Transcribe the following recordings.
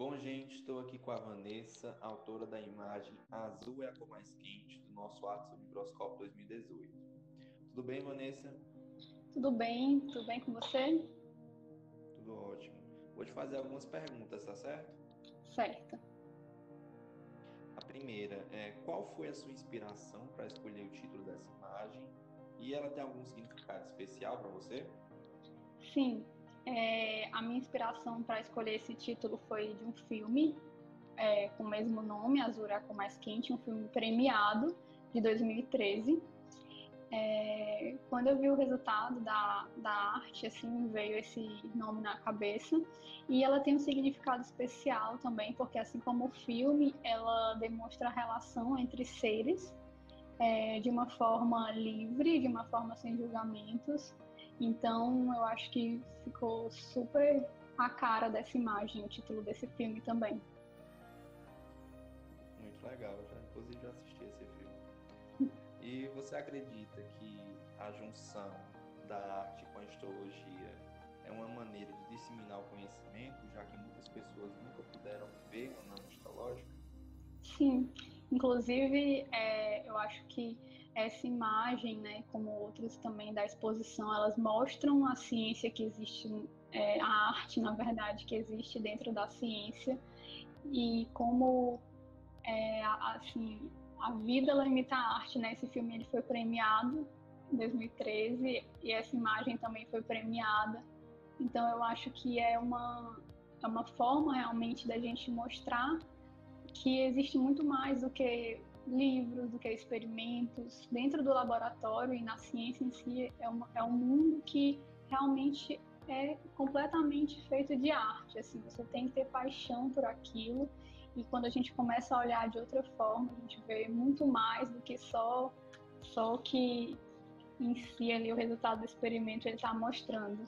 Bom, gente, estou aqui com a Vanessa, autora da imagem Azul é a cor mais quente do nosso Atos do Microscópio 2018. Tudo bem, Vanessa? Tudo bem, tudo bem com você? Tudo ótimo. Vou te fazer algumas perguntas, tá certo? Certo. A primeira é qual foi a sua inspiração para escolher o título dessa imagem? E ela tem algum significado especial para você? Sim, é, a minha inspiração para escolher esse título foi de um filme é, com o mesmo nome, Azul cor mais quente, um filme premiado de 2013. É, quando eu vi o resultado da, da arte, assim, veio esse nome na cabeça. E ela tem um significado especial também, porque assim como o filme, ela demonstra a relação entre seres é, de uma forma livre, de uma forma sem julgamentos. Então, eu acho que ficou super a cara dessa imagem, o título desse filme também. Muito legal, já, inclusive já assisti esse filme. e você acredita que a junção da arte com a histologia é uma maneira de disseminar o conhecimento, já que muitas pessoas nunca puderam ver o nome histológico? Sim, inclusive é, eu acho que essa imagem, né, como outras também da exposição, elas mostram a ciência que existe, é, a arte, na verdade, que existe dentro da ciência e como, é, assim, a vida ela imita a arte, né? Esse filme ele foi premiado em 2013 e essa imagem também foi premiada. Então eu acho que é uma é uma forma realmente da gente mostrar que existe muito mais do que livros, do que experimentos. Dentro do laboratório e na ciência em si, é, uma, é um mundo que realmente é completamente feito de arte. Assim, você tem que ter paixão por aquilo. E quando a gente começa a olhar de outra forma, a gente vê muito mais do que só só que em si ali o resultado do experimento ele está mostrando.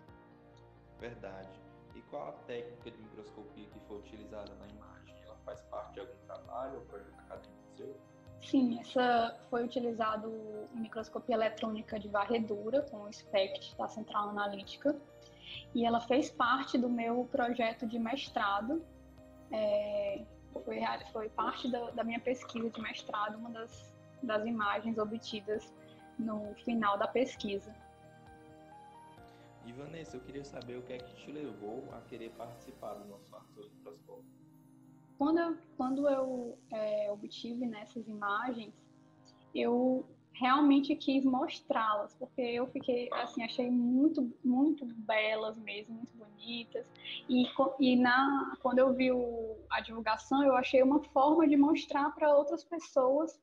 Verdade. E qual a técnica de microscopia que foi utilizada na imagem? Ela faz parte de algum trabalho ou projeto acadêmico seu? Sim, essa foi utilizado microscopia eletrônica de varredura com o SPECT da Central Analítica e ela fez parte do meu projeto de mestrado. É, foi, foi parte da, da, minha pesquisa de mestrado, uma das, das imagens obtidas no final da pesquisa. E Vanessa, eu queria saber o que é que te levou a querer participar do nosso Arthur Microscópio. Quando eu, quando eu é, obtive nessas imagens, eu realmente quis mostrá-las, porque eu fiquei, assim, achei muito, muito belas mesmo, muito bonitas. E, e na, quando eu vi o, a divulgação, eu achei uma forma de mostrar para outras pessoas,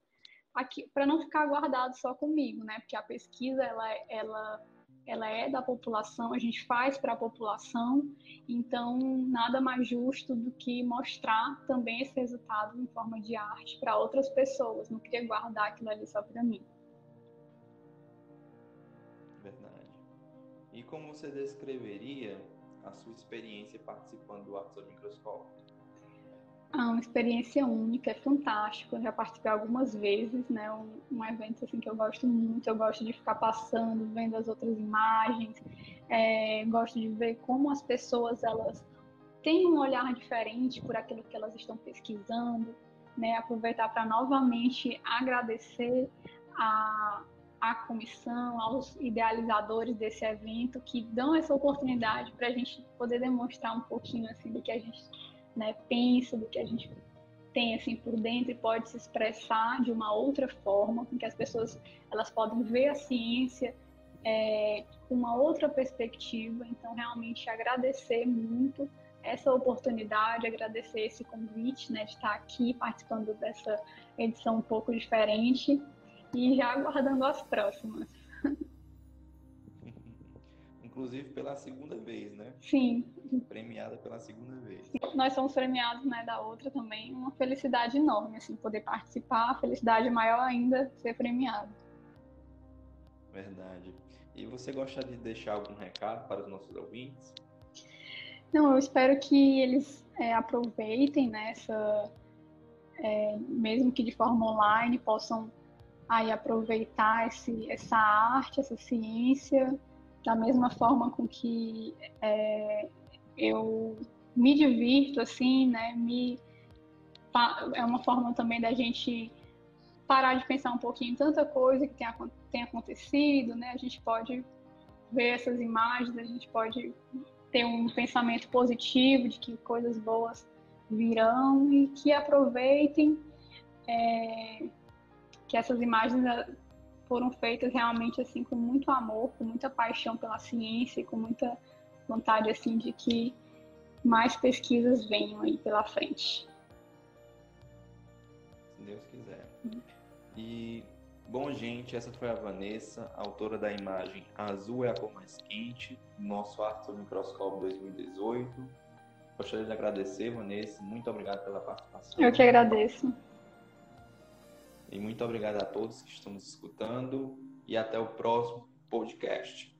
para não ficar guardado só comigo, né? Porque a pesquisa, ela, ela ela é da população, a gente faz para a população, então nada mais justo do que mostrar também esse resultado em forma de arte para outras pessoas. Não queria guardar aquilo ali só para mim. Verdade. E como você descreveria a sua experiência participando do Artes Microscópio? Ah, uma experiência única, é fantástico. Eu já participei algumas vezes, né? Um, um, evento assim que eu gosto muito. Eu gosto de ficar passando, vendo as outras imagens. É, gosto de ver como as pessoas elas têm um olhar diferente por aquilo que elas estão pesquisando, né? Aproveitar para novamente agradecer a a comissão, aos idealizadores desse evento que dão essa oportunidade para a gente poder demonstrar um pouquinho assim do que a gente né, pensa, do que a gente tem assim por dentro e pode se expressar de uma outra forma, em que as pessoas elas podem ver a ciência é, com uma outra perspectiva. Então, realmente agradecer muito essa oportunidade, agradecer esse convite, né, de estar aqui participando dessa edição um pouco diferente e já aguardando as próximas. inclusive pela segunda vez, né? Sim. Premiada pela segunda vez. Nós somos premiados, né, da outra também. Uma felicidade enorme, assim, poder participar. Felicidade maior ainda ser premiado. Verdade. E você gostaria de deixar algum recado para os nossos ouvintes? Não, eu espero que eles é, aproveitem nessa, né, é, mesmo que de forma online, possam aí aproveitar esse, essa arte, essa ciência da mesma forma com que é, eu me divirto, assim, né? Me, é uma forma também da gente parar de pensar um pouquinho em tanta coisa que tem, tem acontecido, né? A gente pode ver essas imagens, a gente pode ter um pensamento positivo de que coisas boas virão e que aproveitem é, que essas imagens eh, foram feitas realmente assim com muito amor, com muita paixão pela ciência, com muita vontade assim de que mais pesquisas venham aí pela frente. Se Deus quiser. E bom, gente, essa foi a Vanessa, autora da imagem Azul é a cor mais quente, nosso Arte Microscópio 2018. Gostaria de agradecer, Vanessa. Muito obrigado pela participação. Eu que agradeço. E muito obrigado a todos que estão nos escutando e até o próximo podcast.